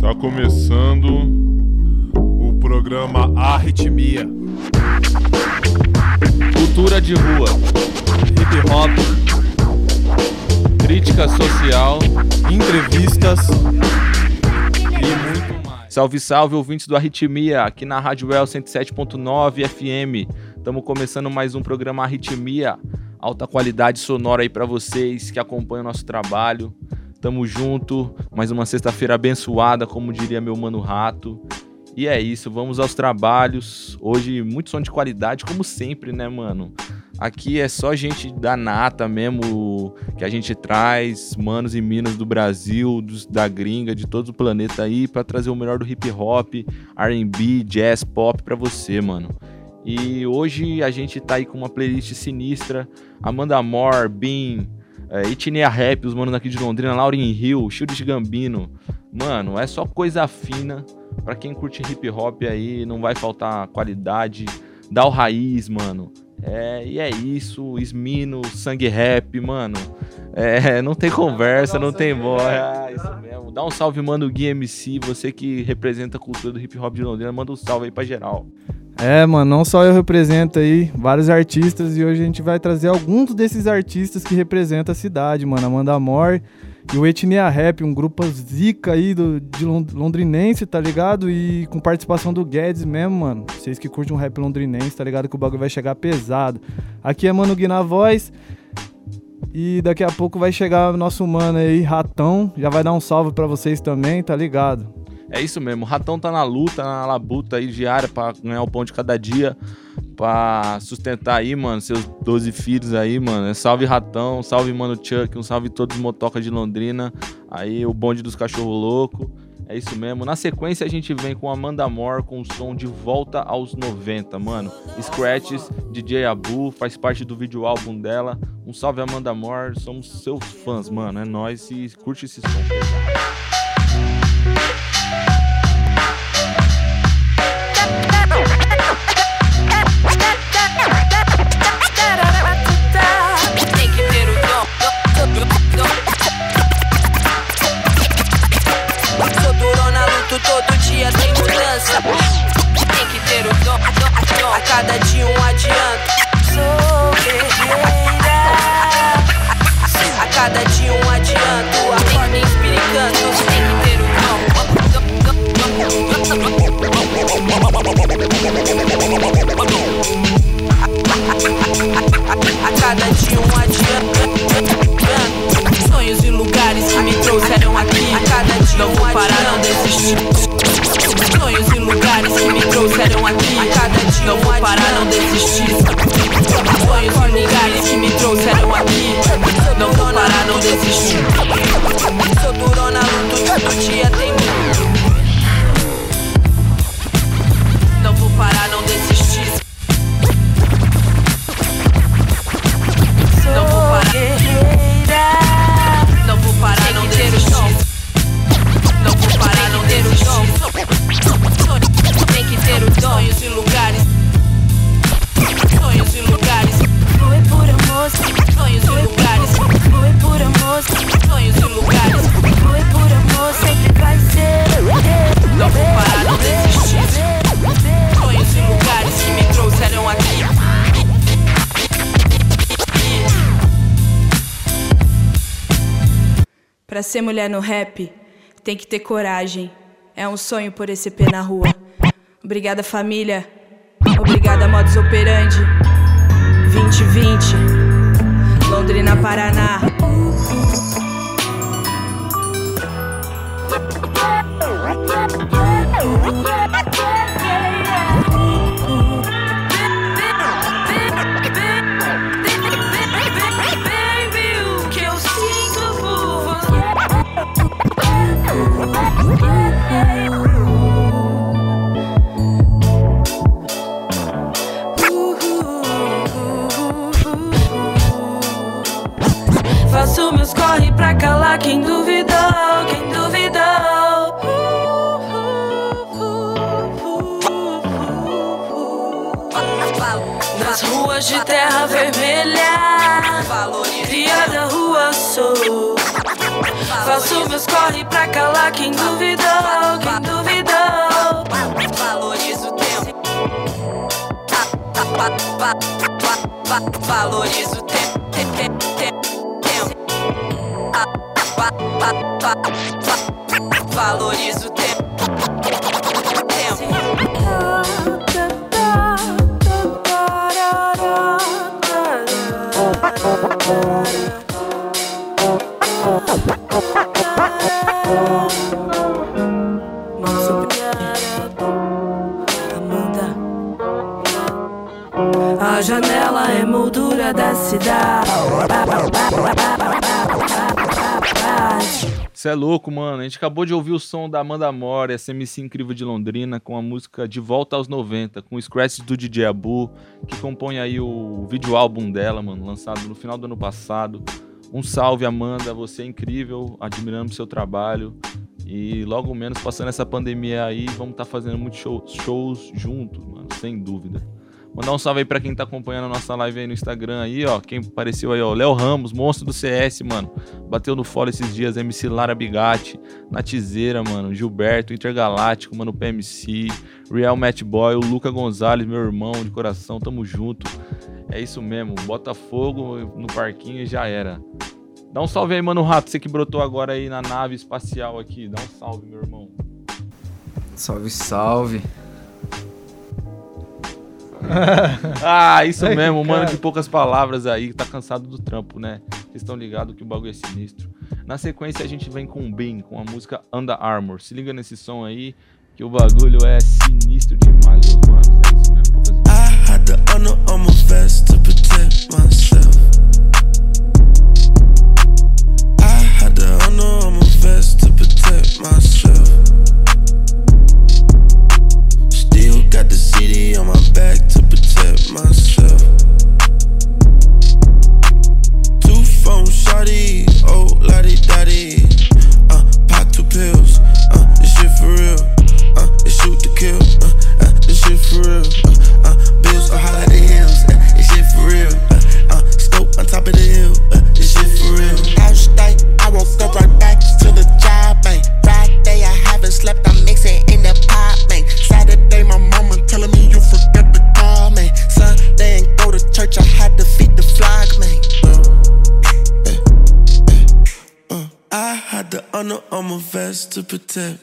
Tá começando o programa Arritmia. Cultura de rua, hip hop, crítica social, entrevistas. Salve, salve, ouvintes do Arritmia, aqui na Rádio El 107.9 FM. Estamos começando mais um programa Arritmia, alta qualidade sonora aí para vocês que acompanham o nosso trabalho. Tamo junto, mais uma sexta-feira abençoada, como diria meu mano Rato. E é isso, vamos aos trabalhos. Hoje, muito som de qualidade, como sempre, né, mano? Aqui é só gente da nata mesmo que a gente traz, manos e minas do Brasil, dos, da gringa, de todo o planeta aí, para trazer o melhor do hip hop, RB, jazz, pop para você, mano. E hoje a gente tá aí com uma playlist sinistra: Amanda Moore, Bean, é, Rap, os manos aqui de Londrina, Lauren Hill, Shield Gambino. Mano, é só coisa fina. Pra quem curte hip hop aí, não vai faltar qualidade. Dá o raiz, mano. É, e é isso, Esmino, Sangue Rap, mano. É, não tem conversa, não tem voz. É, isso mesmo. Dá um salve, mano, Gui MC, você que representa a cultura do hip hop de Londrina, manda um salve aí pra geral. É, mano, não só eu represento aí vários artistas e hoje a gente vai trazer alguns desses artistas que representam a cidade, mano. Amanda Amor e o Etnia Rap, um grupo zica aí do, de londrinense, tá ligado? E com participação do Guedes mesmo, mano. Vocês que curtem um rap londrinense, tá ligado? Que o bagulho vai chegar pesado. Aqui é Mano Gui na voz. E daqui a pouco vai chegar nosso mano aí, Ratão. Já vai dar um salve para vocês também, tá ligado? É isso mesmo, o Ratão tá na luta, na labuta aí diária pra ganhar o pão de cada dia, pra sustentar aí, mano, seus 12 filhos aí, mano. É salve Ratão, salve Mano Chuck, um salve todos os motocas de Londrina, aí o bonde dos cachorro louco. É isso mesmo. Na sequência a gente vem com Amanda Moore com o som de volta aos 90, mano. Scratches, DJ Abu, faz parte do vídeo álbum dela. Um salve Amanda Moore, somos seus fãs, mano. É nóis e curte esse som. Todo dia tem mudança. Tem que ter o dom, a cada dia um adianto. Sou guerreira. A cada dia um adianto. Acorda inspirando. Tem que ter o dom. A cada dia um adianto sonhos e lugares que me trouxeram aqui. A cada dia não vou parar, não desistir. Sonhos e lugares que me trouxeram aqui. A cada dia não vou parar, não desistir. Sonhos e lugares que me trouxeram aqui. Não vou parar, não desistir. Sou durona, luto todo dia tem Não vou parar, não desistir. Não vou parar, não ter o som. Tem que ter os sonhos e lugares. Sonhos e lugares. Foi por amor. Sonhos e lugares. Foi por amor. Sonhos e lugares. Foi por amor, sempre vai ser. Não vou parar, não desistir. Sonhos e lugares que me trouxeram aqui. Pra ser mulher no rap, tem que ter coragem. É um sonho por esse pé na rua. Obrigada, família. Obrigada, modus operandi. 2020, Londrina, Paraná. Faço meus corre pra calar quem duvidou, quem duvidou. Nas ruas de terra vermelha, criada rua sou. Faço meus corre pra calar quem duvidou, quem duvidou. Valorizo o tempo. Valorizo o tempo. Valorizo o tempo. A Você é louco, mano. A gente acabou de ouvir o som da Amanda Mora, essa MC incrível de Londrina, com a música De Volta aos 90, com o scratch do DJ Abu, que compõe aí o vídeo álbum dela, mano, lançado no final do ano passado. Um salve, Amanda, você é incrível, admiramos seu trabalho. E logo menos passando essa pandemia aí, vamos estar tá fazendo muitos shows, shows juntos, mano, sem dúvida. Mandar um salve aí pra quem tá acompanhando a nossa live aí no Instagram aí, ó. Quem apareceu aí, ó. Léo Ramos, monstro do CS, mano. Bateu no fora esses dias. MC Lara Bigatti, Natizeira, mano. Gilberto, Intergaláctico, mano. PMC, Real Match Boy, o Luca Gonzalez, meu irmão de coração. Tamo junto. É isso mesmo. Botafogo no parquinho e já era. Dá um salve aí, mano, Rato. Você que brotou agora aí na nave espacial aqui. Dá um salve, meu irmão. Salve, salve. ah, isso Ai, mesmo, mano de poucas palavras aí, tá cansado do trampo, né? Vocês estão ligados que o bagulho é sinistro. Na sequência a gente vem com o Bin, com a música Under Armour. Se liga nesse som aí, que o bagulho é sinistro demais, manos. É isso mesmo. I had the Under Armour vest to protect myself. I had the Under Armour vest to protect myself. Still got the myself. To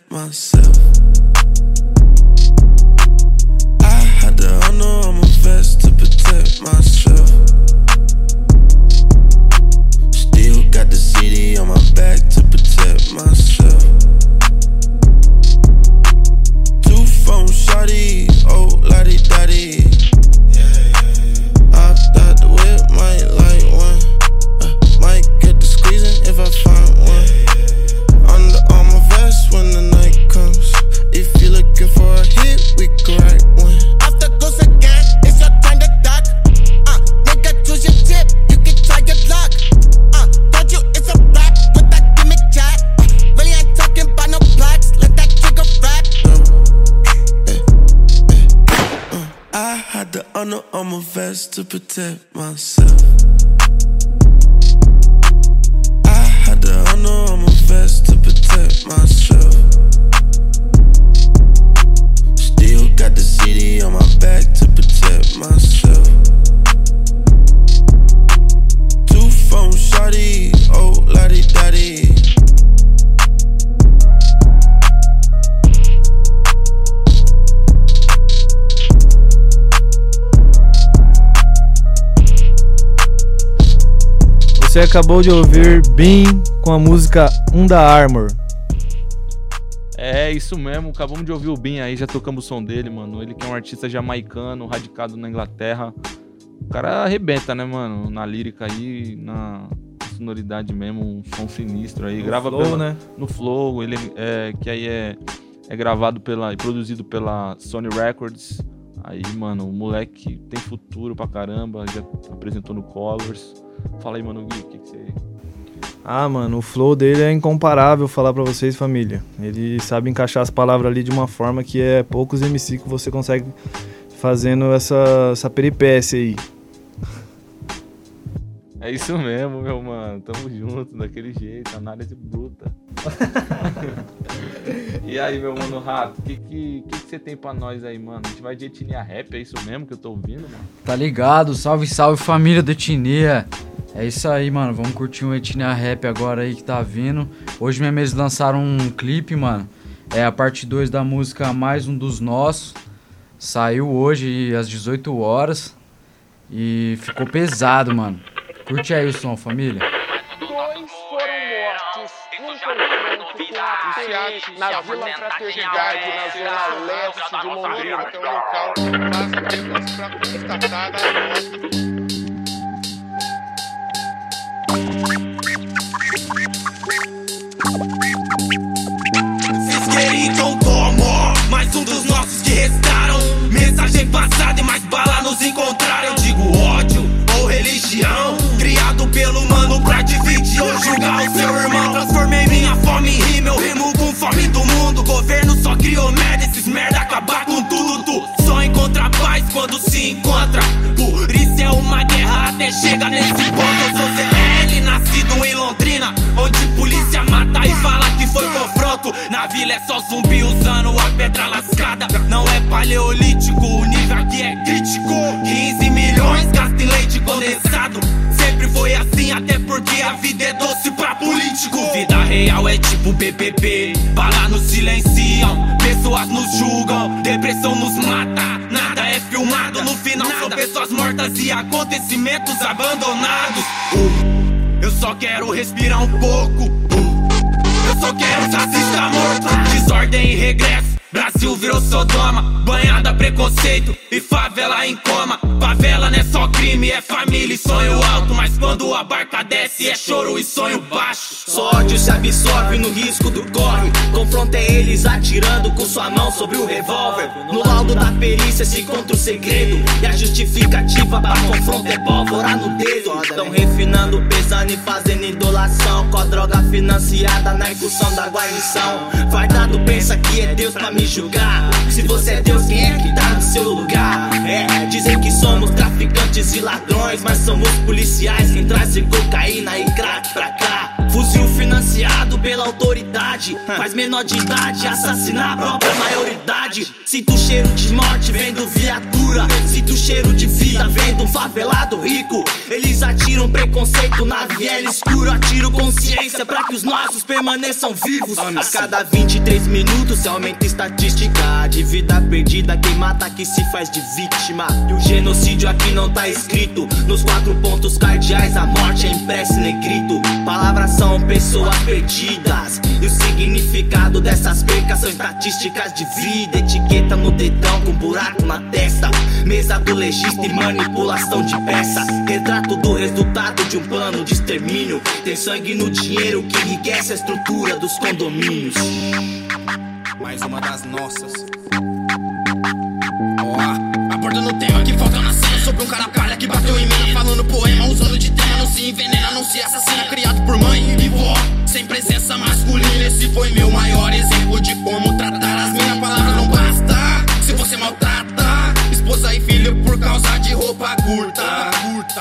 to protect Você acabou de ouvir Bean com a música Unda Armor. É, isso mesmo. Acabamos de ouvir o Bean aí, já tocamos o som dele, mano. Ele que é um artista jamaicano, radicado na Inglaterra. O cara arrebenta, né, mano? Na lírica aí, na sonoridade mesmo, um som sinistro aí. No Grava flow, pela, né? no Flow, ele é, que aí é, é gravado pela, e produzido pela Sony Records. Aí, mano, o moleque tem futuro pra caramba, já apresentou no Colors. Fala aí, mano, Gui, o que, que você. Ah, mano, o flow dele é incomparável falar para vocês, família. Ele sabe encaixar as palavras ali de uma forma que é poucos MC que você consegue fazendo essa, essa peripécia aí. É isso mesmo, meu mano. Tamo junto, daquele jeito, análise bruta. e aí, meu mano Rato, o que, que, que, que você tem pra nós aí, mano? A gente vai de etnia rap, é isso mesmo que eu tô ouvindo, mano? Tá ligado? Salve, salve família do etnia. É isso aí, mano. Vamos curtir um etnia rap agora aí que tá vindo. Hoje mesmo eles lançaram um clipe, mano. É a parte 2 da música Mais Um dos Nossos. Saiu hoje às 18 horas. E ficou pesado, mano. Curte aí o som, família. Dois foram mortos num confronto com na Vila Fraternidade, na zona leste de Londrina. Até o local, mas apenas pra constatar a morte. Então como mais um dos nossos que restaram Mensagem passada e mais bala nos encontraram Eu digo ódio religião. Criado pelo mano pra dividir ou julgar o seu irmão. Transformei minha fome em rima, eu rimo com fome do mundo. Governo só criou merda, esses merda acabar com tudo. Tu só encontra paz quando se encontra. Por isso é uma guerra até chega nesse ponto. Eu sou ZL, nascido em Londrina Onde polícia mata e fala que foi confronto. Na vila é só zumbi usando a pedra lascada. Não é paleolítico, a vida é doce pra político. Vida real é tipo PPP Bala nos silenciam, pessoas nos julgam Depressão nos mata, nada é filmado No final são pessoas mortas e acontecimentos abandonados. Uh, Eu só quero respirar um pouco eu só quero racista morto. Desordem e regresso. Brasil virou Sodoma. Banhada preconceito e favela em coma. Favela não é só crime, é família e sonho alto. Mas quando a barca desce é choro e sonho baixo Só ódio se absorve no risco do corre. Confrontei eles atirando com sua mão sobre o revólver. No laudo da perícia se encontra o segredo. E a justificativa pra confronto é pólvora no dedo. Tão refinando, pesando e fazendo indolação. Com a droga financiada na incursão da guarnição Fardado pensa que é Deus pra me julgar. Se você é Deus, quem é que tá no seu lugar? É, dizem que somos traficantes e ladrões Mas somos policiais. Quem trazem cocaína e crack pra cá Fuzil financiado pela autoridade. Faz menor de idade assassinar a própria maioridade. Sinto cheiro de morte vendo viatura. Sinto cheiro de vida vendo um favelado rico. Eles atiram preconceito na viela escura. Atiro consciência pra que os nossos permaneçam vivos. A cada 23 minutos se aumenta a estatística. De vida perdida, quem mata que se faz de vítima. E o genocídio aqui não tá escrito. Nos quatro pontos cardeais a morte é impressa são pessoas perdidas. E o significado dessas percas são estatísticas de vida. Etiqueta no dedão com buraco na testa. Mesa do legista e manipulação de peça. Retrato do resultado de um plano de extermínio. Tem sangue no dinheiro que enriquece a estrutura dos condomínios. Mais uma das nossas. Ó, abordando o tema que falta na cena sobre um cara palha que bateu em mim. Falando poema, usando de tema, não se envenena, não se assassina. Criado por mãe e vó, sem presença masculina. Esse foi meu maior exemplo de como tratar as minhas palavras. Não basta se você maltrata esposa e filho por causa de roupa curta.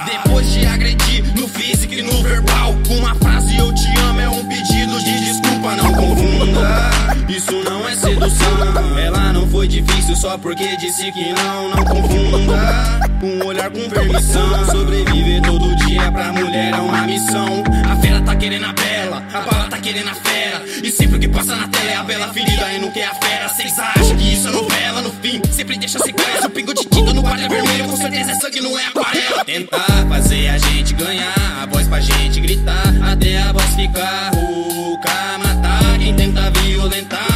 Depois de agredir no físico e no verbal, uma frase eu te amo é um pedido de desculpa, não confunda. Isso não é sedução. Ela foi difícil só porque disse que não, não confunda. Um olhar com permissão. Sobreviver todo dia pra mulher é uma missão. A fera tá querendo a bela, a bala tá querendo a fera. E sempre que passa na tela é a bela ferida e não quer a fera. Cês acham que isso é novela? No fim, sempre deixa sequela. O pingo de tinta no quadro é vermelho, com certeza é sangue, não é aquarela. Tentar fazer a gente ganhar, a voz pra gente gritar, até a voz ficar rouca. Matar quem tenta violentar,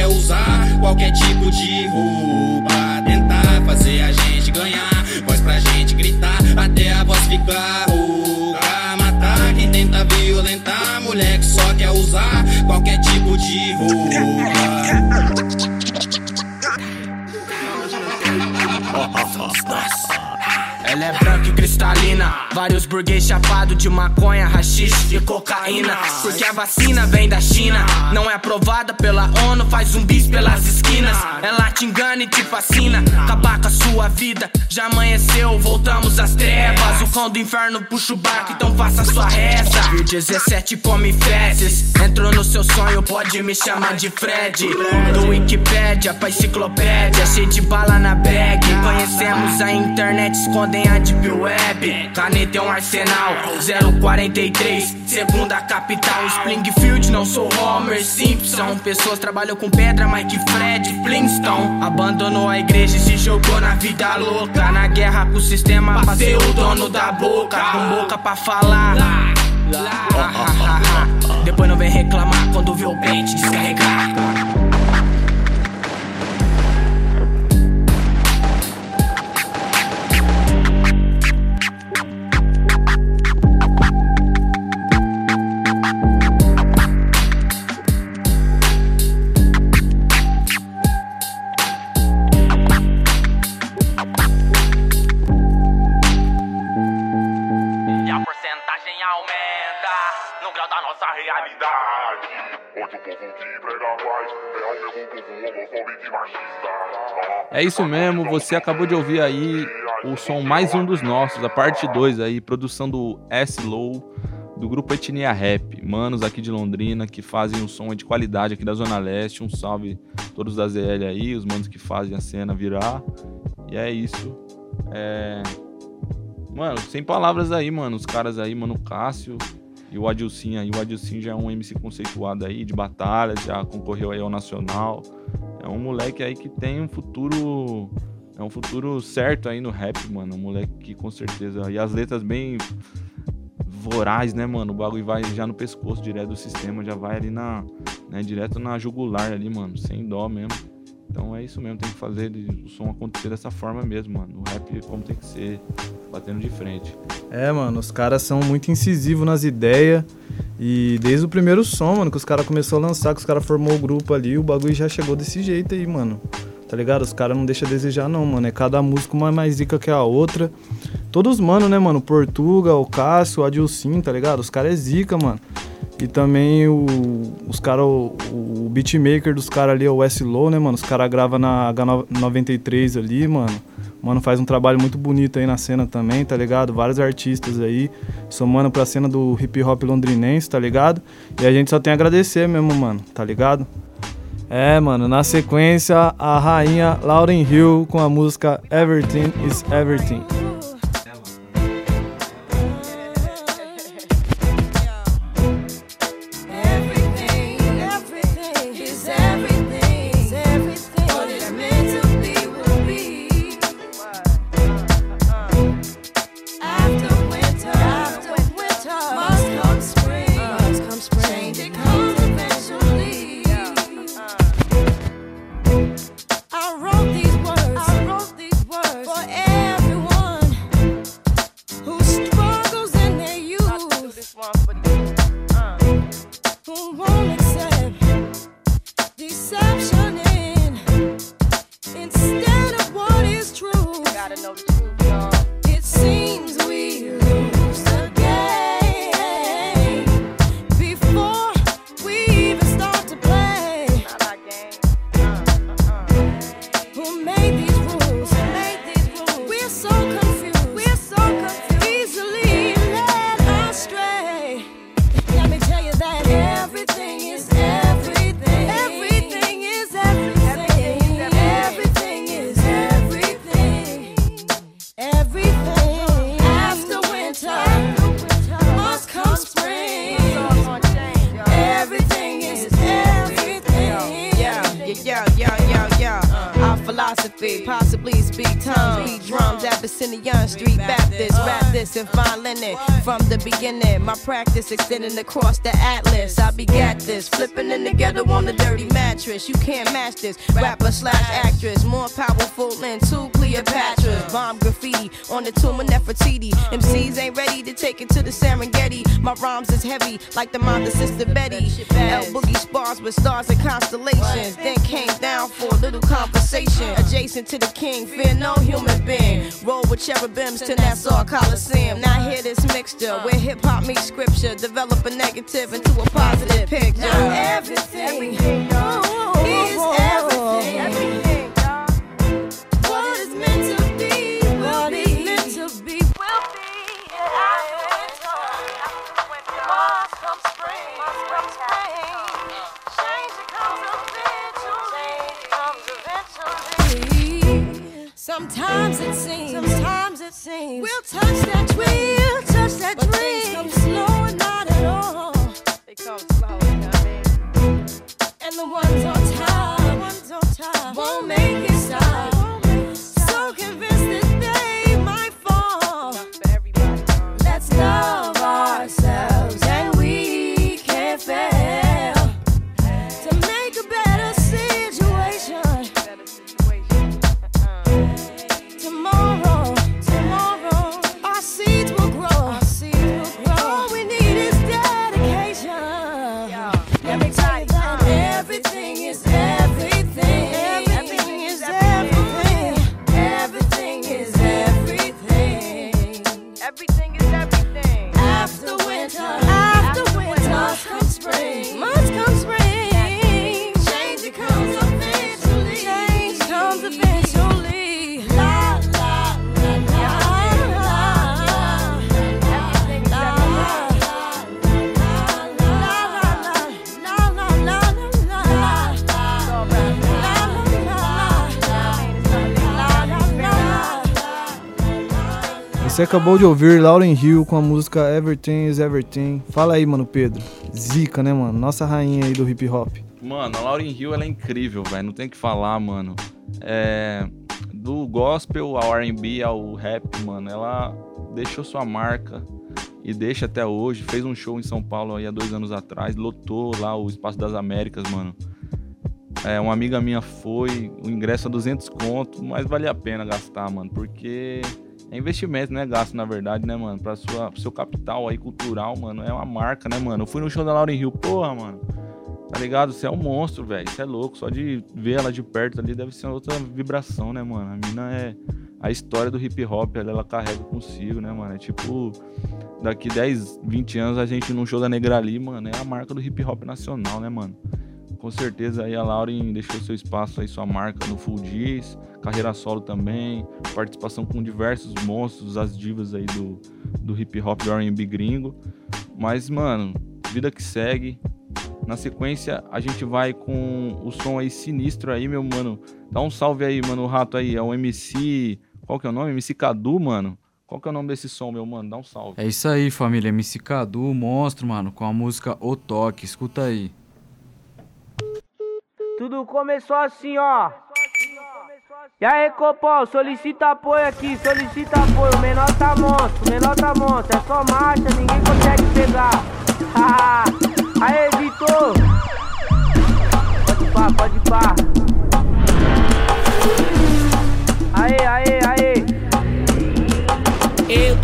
quer usar qualquer tipo de roupa. Tentar fazer a gente ganhar, voz pra gente gritar, até a voz ficar rouca. Matar quem tenta violentar, mulher que só quer usar qualquer tipo de roupa. Ela é branca e cristalina, vários burguês chapado de maconha, rachixe e cocaína. Porque a vacina vem da China, não é aprovada pela ONU, faz zumbis pelas esquinas. Ela te engana e te fascina, acabar com a sua vida. Já amanheceu, voltamos às trevas. O cão do inferno puxa o barco, então faça sua reza. O 17 come fezes. Entrou no seu sonho, pode me chamar de Fred. Do Wikipédia pra enciclopédia, cheio de bala na bag. Conhecemos a internet, escondem a deep web. Caneta é um arsenal, 043, segunda capital. Springfield, não sou Homer Simpson. Pessoas trabalham com pedra, Mike Fred Flintstone. Abandonou a igreja e se jogou na vida louca. Na guerra com o sistema, pra ser o dono da boca. Com boca pra falar. Depois não vem reclamar quando vê o pente descarregar. Realidade. Onde o povo paz é o mesmo povo homofóbico e machista. É isso mesmo, você acabou de ouvir aí o som mais um dos nossos, a parte 2 aí, produção do S-Low, do grupo Etnia Rap, manos aqui de Londrina que fazem um som de qualidade aqui da Zona Leste. Um salve todos da ZL aí, os manos que fazem a cena virar. E é isso. É... Mano, sem palavras aí, mano. Os caras aí, mano, Cássio e o Adilcin aí. O Adilcin já é um MC conceituado aí, de batalha, já concorreu aí ao Nacional. É um moleque aí que tem um futuro. É um futuro certo aí no rap, mano. Um moleque que com certeza. E as letras bem voraz, né, mano? O bagulho vai já no pescoço direto do sistema, já vai ali na. Né, direto na jugular ali, mano. Sem dó mesmo. Então é isso mesmo, tem que fazer o som acontecer dessa forma mesmo, mano. O rap como tem que ser, batendo de frente. É, mano, os caras são muito incisivos nas ideias. E desde o primeiro som, mano, que os caras começaram a lançar, que os caras formou o grupo ali, o bagulho já chegou desse jeito aí, mano. Tá ligado? Os caras não deixam a desejar, não, mano. É cada música uma mais rica que a outra. Todos, mano, né, mano? Portuga, o Cássio, o Adilcin, tá ligado? Os caras é zica, mano. E também o, os caras, o, o beatmaker dos caras ali é o S-Low, né, mano? Os caras gravam na H93 ali, mano. Mano, faz um trabalho muito bonito aí na cena também, tá ligado? Vários artistas aí, somando pra cena do hip hop londrinense, tá ligado? E a gente só tem a agradecer mesmo, mano, tá ligado? É, mano, na sequência, a rainha Lauren Hill com a música Everything is Everything. Everything, Extending across the atlas. I be begat this, flipping in together on the dirty mattress. You can't match this. Rapper slash actress, more powerful than two Cleopatras. Bomb graffiti on the tomb of Nefertiti. MCs ain't ready to take it to the Serengeti. My rhymes is heavy like the mind of Sister Betty. L Boogie spars with stars and constellations. Then came To the king, fear no human being. Roll with cherubims to Nassau Coliseum. Now hear this mixture where hip hop meets scripture. Develop a negative into a positive picture. Is everything. Você acabou de ouvir Lauren Hill com a música Everything is Everything. Fala aí, mano, Pedro. Zica, né, mano? Nossa rainha aí do hip hop. Mano, a Lauryn Hill, ela é incrível, velho. Não tem o que falar, mano. É... Do gospel ao R&B ao rap, mano, ela deixou sua marca e deixa até hoje. Fez um show em São Paulo aí há dois anos atrás, lotou lá o Espaço das Américas, mano. É, uma amiga minha foi, o ingresso a 200 conto, mas vale a pena gastar, mano, porque é investimento, né? Gasto, na verdade, né, mano? Pra sua, pro seu capital aí cultural, mano, é uma marca, né, mano? Eu fui no show da Lauryn Hill, porra, mano. Tá ligado? Você é um monstro, velho. Você é louco. Só de ver ela de perto ali deve ser outra vibração, né, mano? A mina é. A história do hip hop, ela, ela carrega consigo, né, mano? É tipo. Daqui 10, 20 anos a gente num show da Negra ali, mano, é a marca do hip hop nacional, né, mano? Com certeza aí a Lauren deixou seu espaço aí, sua marca no Full Diz, carreira solo também, participação com diversos monstros, as divas aí do, do hip hop do R&B gringo. Mas, mano, vida que segue. Na sequência, a gente vai com o som aí sinistro aí, meu mano. Dá um salve aí, mano, o rato aí. É o MC. Qual que é o nome? MC Cadu, mano. Qual que é o nome desse som, meu mano? Dá um salve. É isso aí, família. MC Cadu, monstro, mano, com a música O Toque. Escuta aí. Tudo começou assim, ó. E aí, Copom, solicita apoio aqui, solicita apoio. Menor tá monstro, menor tá monstro. É só marcha, ninguém consegue pegar. Aê, Vitor! Pode pá, pode pá. Aê, aê, aê.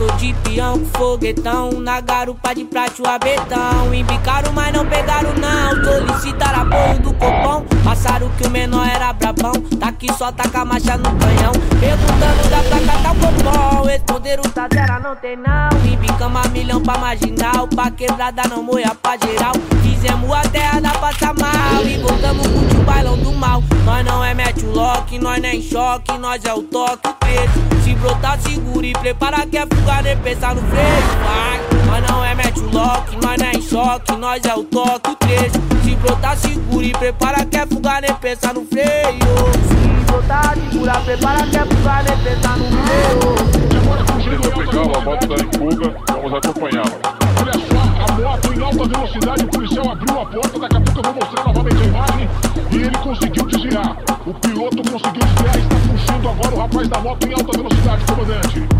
Tô de peão foguetão Na garupa de prate o abetão. Embicaram, mas não pegaram não. Solicitaram apoio do copão. Passaram que o menor era brabão. Tá aqui só taca marcha no canhão. Perguntando da placa tá copão? Responderam tadera não tem não. Embicamos a milhão pra marginal Pra quebrada não moia pra geral. Fizemos a terra da passa mal E voltamos com o bailão do mal. Nós não é mete o lock, nós nem choque Nós é o toque, o peso Se brotar segura e prepara que é fuga nem pensar no freio Vai, nós não é mete o lock, nós nem choque Nós é o toque, o trecho Se brotar segura e prepara que é fuga nem pensar no freio Se brotar segura, prepara que é fuga nem pensar no freio Chegou legal, a moto tá em fuga, vamos acompanhá-la. Olha só, a moto em alta velocidade, o policial abriu a porta, daqui a pouco eu vou mostrar novamente a imagem. E ele conseguiu desviar. O piloto conseguiu desviar, está puxando agora o rapaz da moto em alta velocidade, comandante.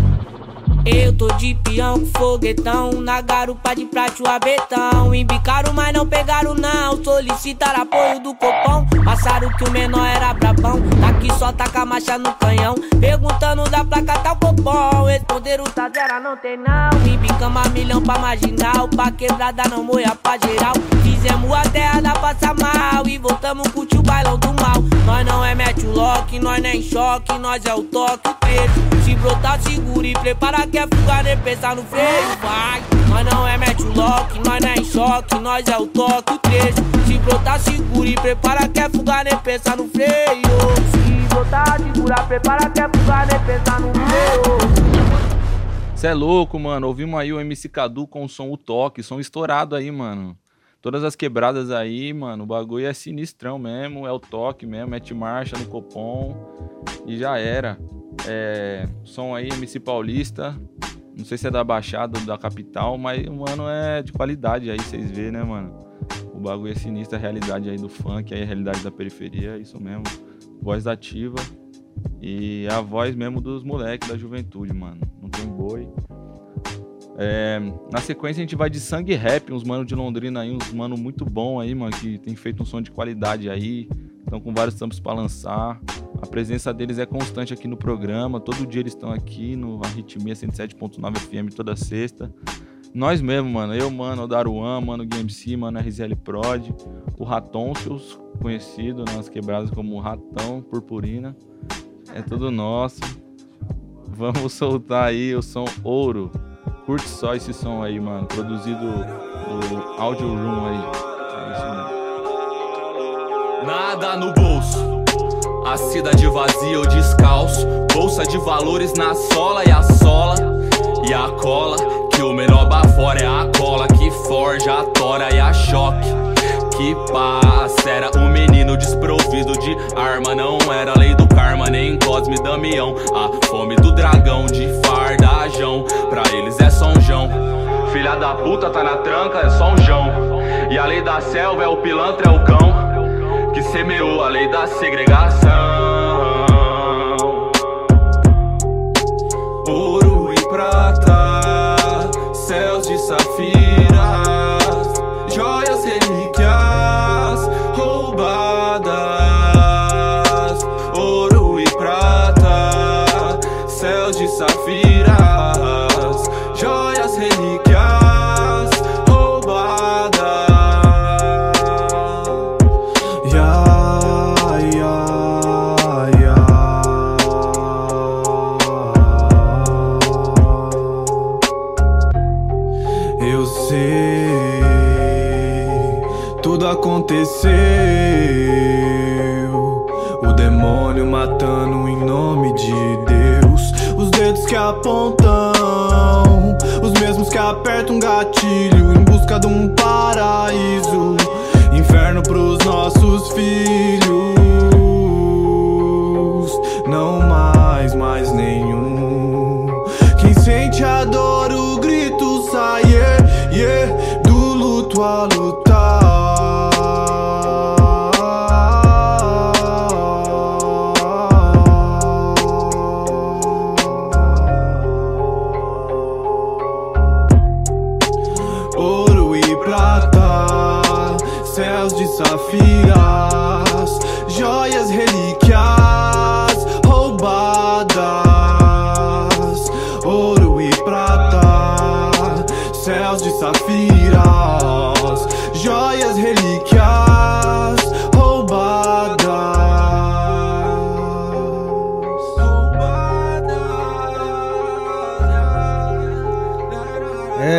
Eu tô de peão com foguetão Na garupa de prate o abetão. Embicaram, mas não pegaram não. Solicitaram apoio do copão. Passaram que o menor era brabão. Daqui só taca a marcha no canhão. Perguntando da placa tá o copão? Responderam tadera não tem não. Embicamos a milhão pra marginal. Pra quebrada não moia pra geral. Fizemos a terra da passa mal. E voltamos curtir o bailão do mal. Nós não é o lock, nós nem choque. Nós é o toque, o Se brotar segura e prepara que é fuga nem pensar no freio Vai, nós não é o lock, nós nem choque Nós é o toque, o trecho Se brotar segura e prepara que é fuga nem pensar no freio Se brotar segura, prepara que é fuga nem pensar no freio Cê é louco, mano. Ouvimos aí o MC Cadu com o som O Toque, som estourado aí, mano. Todas as quebradas aí, mano, o bagulho é sinistrão mesmo, é o toque mesmo, mete marcha no Copom e já era. É, som aí, MC Paulista. Não sei se é da Baixada ou da capital, mas, mano, é de qualidade aí, vocês vê, né, mano? O bagulho é sinistro, a realidade aí do funk, aí a realidade da periferia, é isso mesmo. Voz ativa. E a voz mesmo dos moleques da juventude, mano. Não tem boi. É, na sequência a gente vai de Sangue Rap, uns mano de Londrina aí, uns mano muito bom aí, mano, que tem feito um som de qualidade aí, estão com vários tampos para lançar. A presença deles é constante aqui no programa, todo dia eles estão aqui no Arritmia 107.9 FM toda sexta. Nós mesmo, mano, eu, mano, o Daruan, mano, o GMC, mano, RZL Prod, o Ratonchos, conhecido nas quebradas como Ratão Purpurina. É tudo nosso. Vamos soltar aí o som Ouro. Curte só esse som aí, mano. Produzido no Audio Room aí. É isso mesmo. Nada no bolso. A cidade vazia ou descalço. Bolsa de valores na sola e a sola e a cola. Que o menor bafora é a cola que forja a tora e a choque. Que passa, era um menino desprovido de arma. Não era lei do karma, nem Cosme Damião. A fome do dragão de fardajão. Pra eles é São João. Filha da puta tá na tranca, é só um jão. E a lei da selva é o pilantra, é o cão. Que semeou a lei da segregação. Ouro apertam um gatilho em busca de um paraíso. Inferno pros nossos filhos. Prata, céus de safiras, joias, relíquias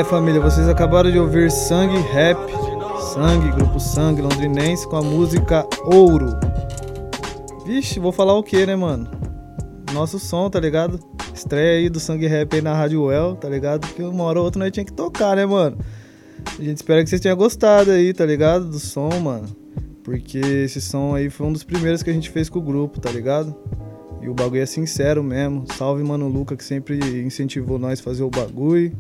família, vocês acabaram de ouvir Sangue Rap, Sangue, grupo Sangue londrinense com a música Ouro. Vixe, vou falar o que, né, mano? Nosso som, tá ligado? Estreia aí do Sangue Rap aí na Rádio Well, tá ligado? Que uma hora ou outra nós tinha que tocar, né, mano? A gente espera que vocês tenham gostado aí, tá ligado? Do som, mano. Porque esse som aí foi um dos primeiros que a gente fez com o grupo, tá ligado? E o bagulho é sincero mesmo. Salve, mano, Luca, que sempre incentivou nós a fazer o bagulho.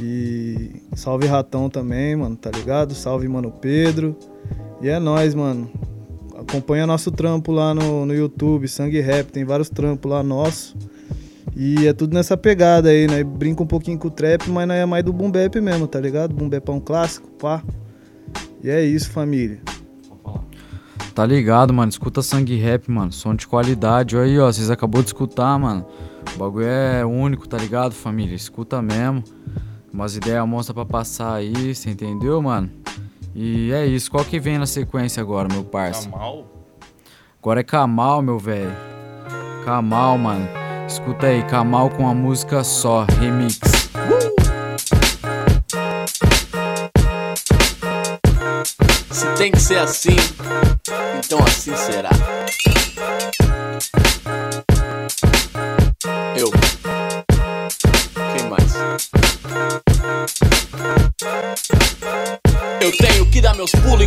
E salve Ratão também, mano, tá ligado? Salve, mano, Pedro. E é nóis, mano. Acompanha nosso trampo lá no, no YouTube, Sangue Rap, tem vários trampos lá nossos. E é tudo nessa pegada aí, né? Brinca um pouquinho com o trap, mas não é mais do boom bap mesmo, tá ligado? Um clássico, pá. E é isso, família. Tá ligado, mano? Escuta sangue rap, mano. Som de qualidade. Olha aí, ó. Vocês acabou de escutar, mano. O bagulho é único, tá ligado, família? Escuta mesmo. Umas ideias monstra pra passar aí, você entendeu, mano? E é isso. Qual que vem na sequência agora, meu parça? Kamal? Agora é Kamal, meu velho. Kamal, mano. Escuta aí, Kamal com a música só, remix. Se tem que ser assim, então assim será.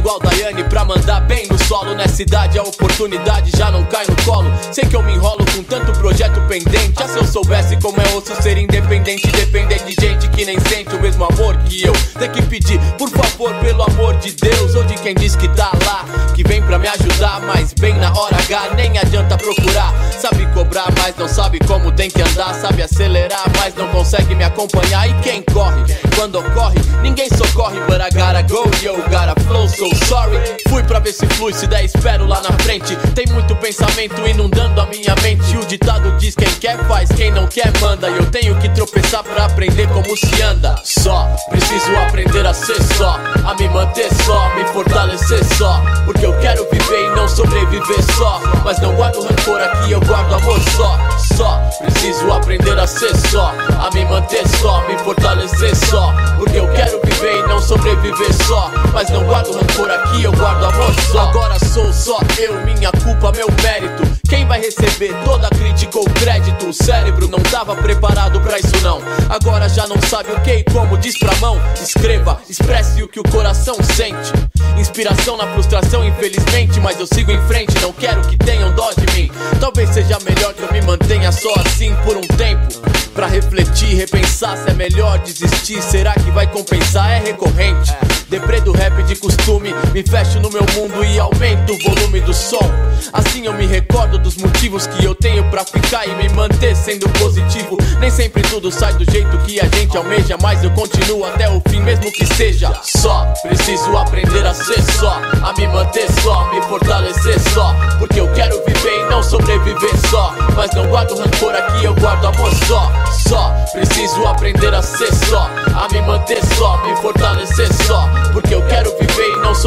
Igual Daiane pra mandar bem no solo. Nessa idade a oportunidade já não cai no colo. Sei que eu me enrolo com tanto projeto pendente. Ah, se eu soubesse como é osso ser independente, depender de gente que nem sente o mesmo amor que eu. Tem que pedir, por favor, pelo amor de Deus, ou de quem diz que tá lá, que vem pra me ajudar, mas bem na hora H, nem adianta procurar. Sabe cobrar, mas não sabe como tem que andar. Sabe acelerar, mas não consegue me acompanhar. E quem corre, quando ocorre, ninguém socorre. But I gotta go, yo, gotta flow, so sorry. Fui pra ver se flui, se der, espero lá na frente. Tem muito pensamento inundando a minha mente. O ditado diz: quem quer faz, quem não quer manda. E eu tenho que tropeçar pra aprender como se anda. Só preciso aprender a ser só, a me manter só, me fortalecer só. Porque eu quero viver e não sobreviver só. Mas não guardo rancor aqui, eu guardo amor só. Só preciso aprender a ser só, a me manter só, me fortalecer só. Porque eu quero viver e não sobreviver só. Mas não guardo rancor aqui, eu guardo amor só. Agora sou só eu, minha culpa, meu mérito. Quem vai receber toda a crítica ou crédito? O cérebro não tava preparado pra isso não. Agora já não sabe o que e como diz pra mão. Escreva, expresse o que o coração sente. Inspiração na frustração, infelizmente, mas eu sigo em frente. Não quero que tenham dó de mim. Talvez seja melhor que eu me mantenha só assim por um tempo. Pra refletir, repensar se é melhor desistir. Será que vai compensar? É recorrente. Deprê do rap de costume, me fecho no meu mundo e aumento o volume do som. Assim eu me recordo dos motivos que eu tenho pra ficar e me manter sendo positivo. Nem sempre tudo sai do jeito que a gente almeja, mas eu continuo até o fim, mesmo que seja só. Preciso aprender a ser só, a me manter só, me fortalecer só. Porque eu quero viver e não sobreviver só. Mas não guardo rancor aqui, eu guardo amor só. Só preciso aprender a ser só, a me manter só, me fortalecer só. Porque eu quero viver e não sobreviver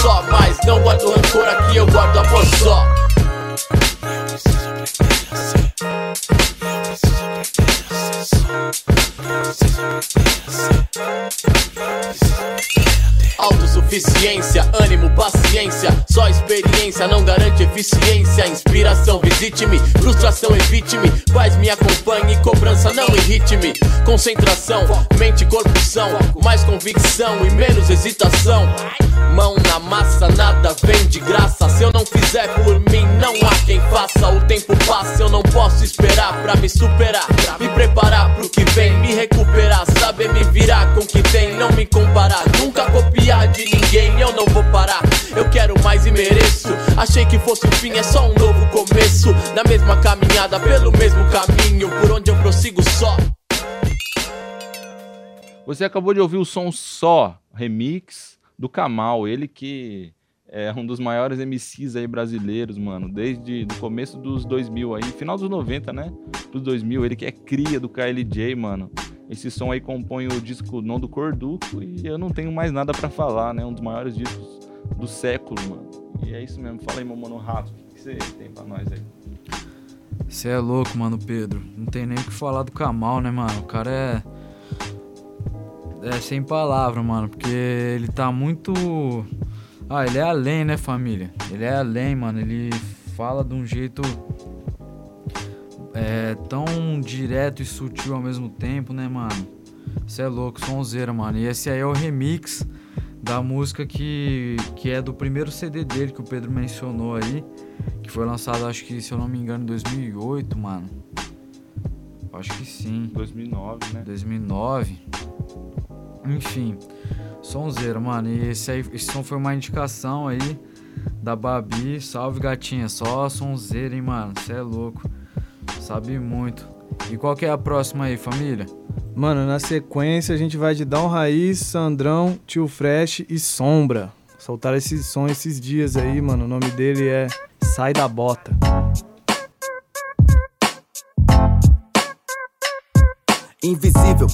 só. Mas não guardo rancor aqui, eu guardo amor só. Autossuficiência, ânimo, paciência. Só experiência não garante eficiência. Inspiração, visite-me. Frustração, evite-me. Paz me acompanhe. Cobrança, não irrite-me. Concentração, mente, corpo são. Mais convicção e menos hesitação. Mão na massa, nada vem de graça. Se eu não fizer por mim, não há quem faça. O tempo passa, eu não posso esperar pra me superar. Me preparar pro que vem, me recuperar. Saber me virar com o que tem, não me comparar. Nunca copiar de ninguém, eu não vou parar. Eu quero mais e mereço. Achei que fosse o fim, é só um novo começo. Na mesma caminhada, pelo mesmo caminho, por onde eu prossigo só. Você acabou de ouvir o som Só, remix do Kamal, ele que é um dos maiores MCs aí brasileiros, mano, desde o começo dos 2000 aí, final dos 90, né? Dos 2000, ele que é cria do KLJ, mano. Esse som aí compõe o disco não do Corduco e eu não tenho mais nada pra falar, né? Um dos maiores discos do século, mano. E é isso mesmo. Fala aí, meu mano Rato, o que você tem pra nós aí? Você é louco, mano, Pedro. Não tem nem o que falar do Kamal, né, mano? O cara é. É sem palavra, mano, porque ele tá muito. Ah, ele é além, né, família? Ele é além, mano. Ele fala de um jeito. É tão direto e sutil ao mesmo tempo, né, mano? Você é louco, sonzeira, mano. E esse aí é o remix da música que, que é do primeiro CD dele que o Pedro mencionou aí. Que foi lançado, acho que, se eu não me engano, em 2008, mano. Acho que sim. 2009, né? 2009. Enfim, sonzeira, mano. E esse, aí, esse som foi uma indicação aí da Babi. Salve, gatinha. Só sonzeira, hein, mano. Você é louco. Sabe muito. E qual que é a próxima aí, família? Mano, na sequência a gente vai de Down Raiz, Sandrão, Tio Fresh e Sombra. Soltaram esse som esses dias aí, mano. O nome dele é Sai da Bota. Invisível,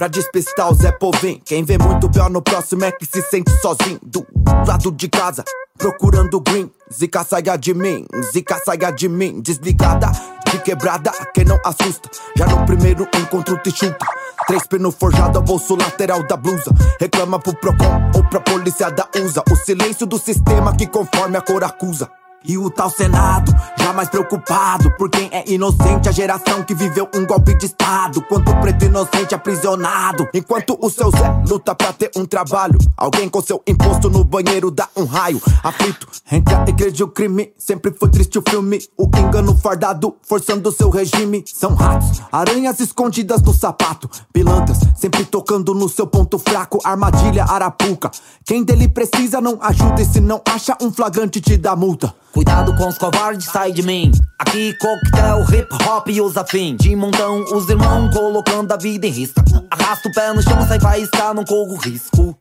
pra despistar o Zé Povim. Quem vê muito pior no próximo é que se sente sozinho. Do lado de casa, procurando green. Zica saia de mim, zica saia de mim. Desligada, de quebrada, quem não assusta. Já no primeiro encontro te chuta. Três pino forjado ao bolso lateral da blusa. Reclama pro Procon ou pra polícia da USA. O silêncio do sistema que conforme a cor acusa. E o tal Senado, jamais preocupado por quem é inocente, a geração que viveu um golpe de Estado. Quanto preto inocente aprisionado, enquanto o seu Zé luta pra ter um trabalho. Alguém com seu imposto no banheiro dá um raio. Aflito, entre a igreja e o crime, sempre foi triste o filme. O engano fardado, forçando seu regime. São ratos, aranhas escondidas no sapato. Pilantras, sempre tocando no seu ponto fraco. Armadilha, arapuca. Quem dele precisa não ajuda, e se não acha um flagrante, te dá multa. Cuidado com os covardes, sai de mim. Aqui coquetel, hip hop e os afim. De montão, os irmãos colocando a vida em risco. Arrasta o pé no chão, sai faísca, não corro risco.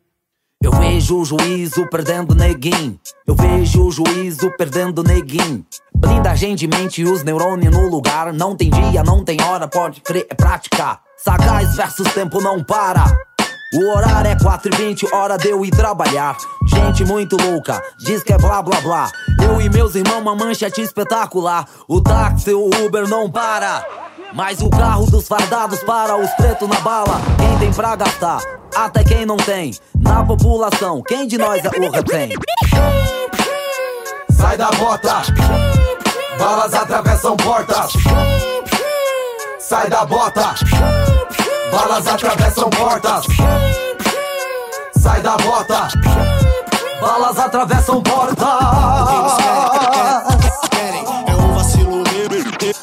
Eu vejo o juízo perdendo neguinho. Eu vejo o juízo perdendo neguinho. Blindagem de mente e os neurônios no lugar. Não tem dia, não tem hora, pode crer, é prática. Sagaz versus tempo não para. O horário é 4 e 20, hora de eu ir trabalhar. Gente muito louca, diz que é blá blá blá. Eu e meus irmãos, uma manchete espetacular. O táxi, o Uber não para. Mas o carro dos fardados para os pretos na bala. Quem tem pra gastar, até quem não tem. Na população, quem de nós é o retém? Sai da bota, balas atravessam portas. Sai da bota, balas atravessam portas. Sai da bota, balas atravessam portas.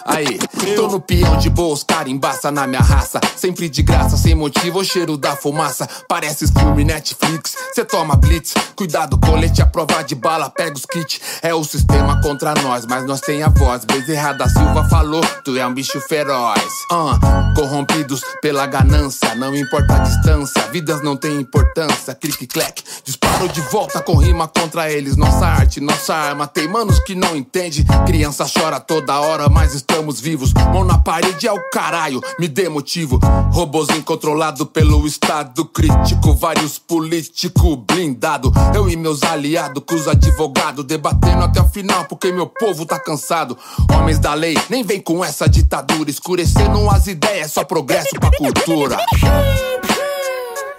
Aí, tô no peão de boa, os cara embaça na minha raça. Sempre de graça, sem motivo, o cheiro da fumaça. Parece filme Netflix, cê toma blitz. Cuidado, colete, a prova de bala, pega os kits. É o sistema contra nós, mas nós tem a voz. Bezerra da Silva falou, tu é um bicho feroz. Ah, corrompidos pela ganância, não importa a distância. Vidas não têm importância, clique-clack. Disparo de volta com rima contra eles. Nossa arte, nossa arma. Tem manos que não entende. Criança chora toda hora, mas estamos vivos. Mão na parede é o caralho, me dê motivo. Robozinho controlado pelo Estado crítico. Vários político blindado. Eu e meus aliados com os advogados. Debatendo até o final, porque meu povo tá cansado. Homens da lei, nem vem com essa ditadura. Escurecendo as ideias, só progresso pra cultura.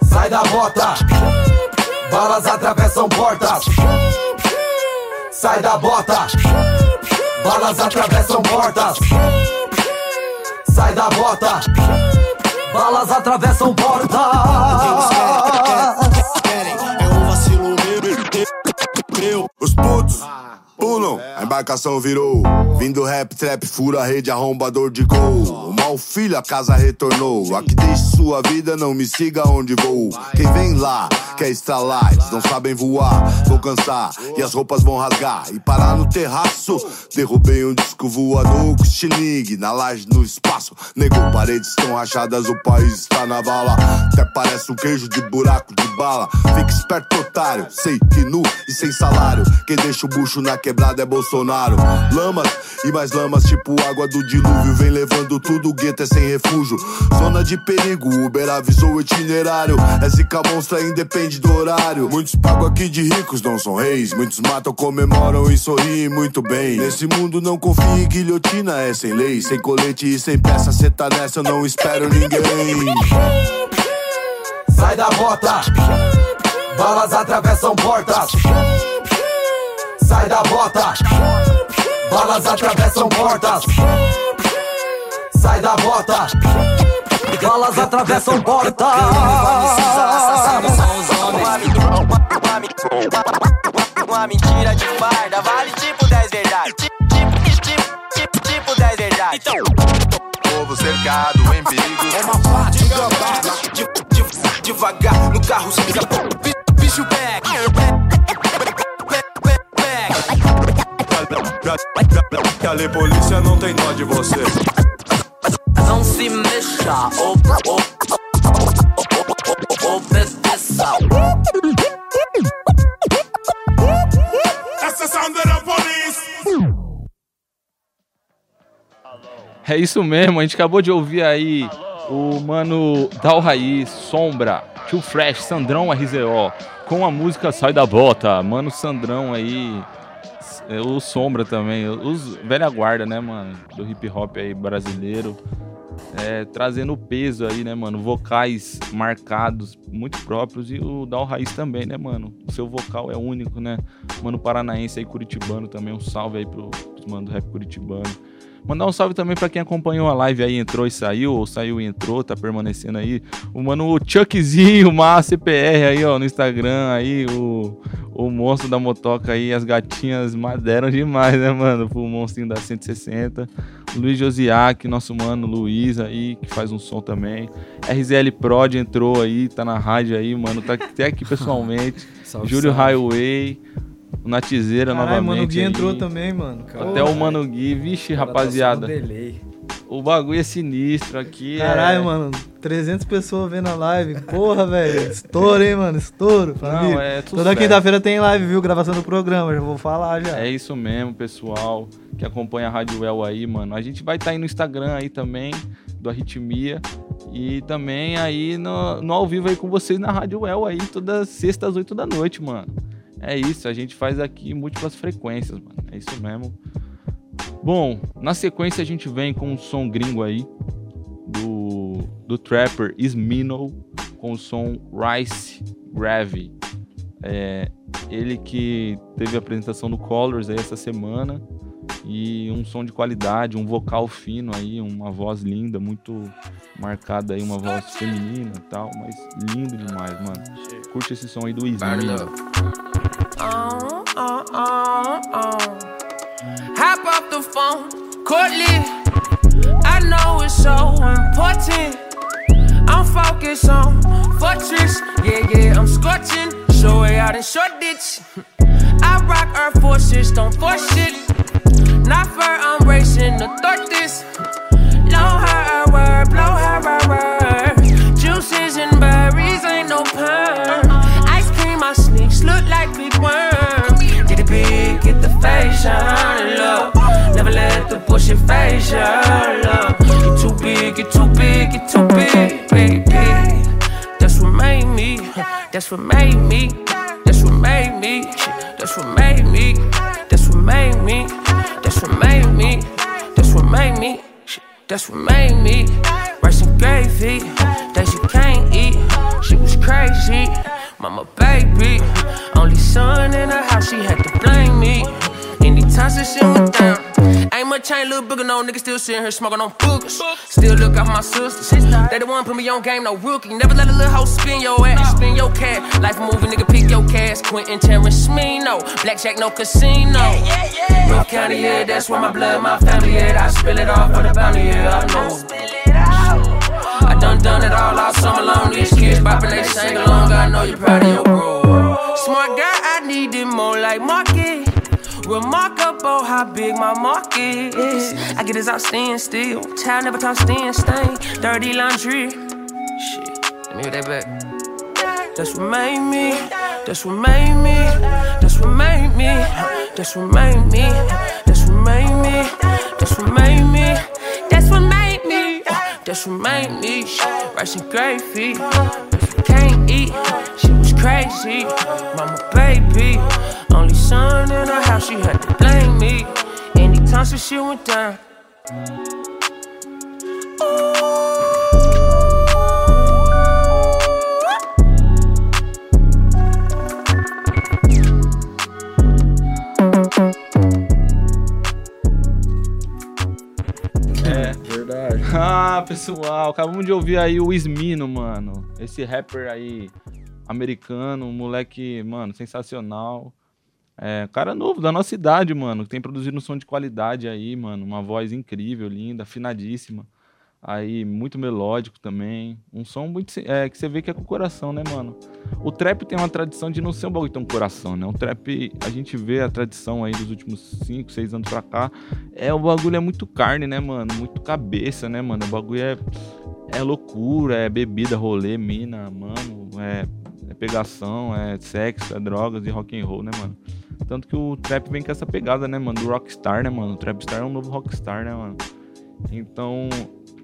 Sai da bota, balas atravessam portas. Sai da bota, balas atravessam portas. Sai da bota, balas atravessam portas. É um vacilo mesmo. Os putos pulam, a embarcação virou. Vindo rap, trap, fura rede, arrombador de gol. O mal filho, a casa retornou. Aqui deixe sua vida, não me siga onde vou. Quem vem lá, quer estralar, eles não sabem voar. Vou cansar e as roupas vão rasgar. E parar no terraço, derrubei um disco voador com estilingue. Na laje, no espaço, negou paredes estão rachadas, o país está na vala. Até parece um queijo de buraco de bala. Fica esperto, otário, sei que nu e sem salário. Quem deixa o bucho na quebrada é Bolsonaro. Lamas e mais lamas, tipo água do dilúvio. Vem levando tudo, gueto é sem refúgio. Zona de perigo, Uber avisou o itinerário. É zica monstra, independe do horário. Muitos pagam aqui de ricos, não são reis. Muitos matam, comemoram e sorriem muito bem. Nesse mundo não confia em guilhotina, é sem lei. Sem colete e sem peça, cê tá nessa, eu não espero ninguém. Sai da bota, balas atravessam portas. Sai da bota, balas atravessam portas. Sai da bota, balas atravessam portas. Uma mentira de farda vale tipo 10 verdades. Tipo, tipo, tipo, tipo 10 verdades. Então, Povo cercado, em perigo. é uma parte de. De- de- Devagar no carro. Bi- Bicho back. Que ali polícia não tem dó de você. Não se mexa, ou, ou, ou, obedeça. That's the sound the police. É isso mesmo, a gente acabou de ouvir aí o mano Dal Raiz, Sombra, Too Fresh, Sandrão RZO, com a música Sai da Bota, mano Sandrão aí, é, o Sombra também, os velha guarda, né, mano, do hip hop aí brasileiro. é, trazendo peso aí, né, mano? Vocais marcados, muito próprios. E o Dal Raiz também, né, mano? O seu vocal é único, né? Mano paranaense aí, curitibano também. Um salve aí pro, pros mano do rap curitibano. Mandar um salve também pra quem acompanhou a live aí, entrou e saiu, ou saiu e entrou, tá permanecendo aí. O mano Chuckzinho, o CPR aí, ó, no Instagram aí, o, o monstro da motoca aí, as gatinhas maderam demais, né, mano, pro monstrinho da 160. Luiz Josiak, nosso mano Luiz aí, que faz um som também. RZL Prod entrou aí, tá na rádio aí, mano, tá até aqui pessoalmente. Salve, Júlio salve. Highway. O Natizeira novamente. Mano Gui aí. entrou também, mano. Até o Mano Gui, vixe, Cara, tá rapaziada. delay. O bagulho é sinistro aqui. Caralho, é... mano, 300 pessoas vendo a live. Porra, velho. Estouro, hein, mano? Estouro. família. é Toda quinta-feira tem live, viu? Gravação do programa. Já vou falar já. É isso mesmo, pessoal que acompanha a Rádio El aí, mano. A gente vai estar aí no Instagram aí também, do Arritmia. E também aí no, no ao vivo aí com vocês na Rádio El aí, todas sextas, às 8 da noite, mano. É isso, a gente faz aqui múltiplas frequências, mano. É isso mesmo. Bom, na sequência a gente vem com um som gringo aí do, do trapper Smino com o som Rice Gravy. É, ele que teve a apresentação do Colors aí essa semana e um som de qualidade, um vocal fino aí, uma voz linda, muito marcada aí, uma voz feminina e tal, mas lindo demais, mano. Curte esse som aí do Smino. Oh, oh, oh, oh. Hop off the phone, Courtly. I know it's so important. I'm focused on fortress. Yeah, yeah, I'm scorching. Show it out in short ditch. I rock Air Forces, don't force it. Not fur, I'm racing to thought this. attention, look. Never let the push invasion, Love, You too big, you too big, you too big, baby. That's what made me, that's what made me, that's what made me, that's what made me, that's what made me, that's what made me, that's what made me, that's what made me. Rice and gravy that you can't eat. She was crazy, mama baby. Only son in the house, she had to blame me. Anytime since shit went down. Ain't much change, little booger, no nigga still sitting here smoking on boogers. Still look out for my sisters. They the one put me on game, no rookie. Never let a little hoe spin your ass, spin your cat. Life movie, nigga, pick your cash. Quentin no. Blackjack, no casino. North County, yeah, that's where my blood, my family at. I spill it all for the bounty, yeah, I know. I done done it all all summer long. These kids bopping, they sing along. I know you're proud of your bro. Smart guy, I need it more like market. Remarkable how big my market is. I get his out stand still. Child never talk stand stain. Dirty laundry. Shit, let me hear that back. That's what made me. That's what made me. That's what made me. That's what made me. That's what made me. That's what made me. That's what made me. That's what made me. Rice and gravy. Can't eat, she crazy. Mama, baby. Only son in the house, she had to blame me. Anytime some shit went down. É. Ah, pessoal, acabamos de ouvir aí o Ismino, mano. Esse rapper aí americano, um moleque, mano, sensacional. É, cara novo da nossa idade, mano, que tem produzido um som de qualidade aí, mano, uma voz incrível, linda, afinadíssima. Aí, muito melódico também. Um som muito. É, que você vê que é com o coração, né, mano? O trap tem uma tradição de não ser um bagulho tão coração, né? O trap, a gente vê a tradição aí dos últimos 5, 6 anos pra cá. É, o bagulho é muito carne, né, mano? Muito cabeça, né, mano? O bagulho é, é loucura, é bebida, rolê, mina, mano. É, pegação, é sexo, é drogas e rock and roll, né, mano? Tanto que o trap vem com essa pegada, né, mano? Do rockstar, né, mano? O trapstar é um novo rockstar, né, mano? Então,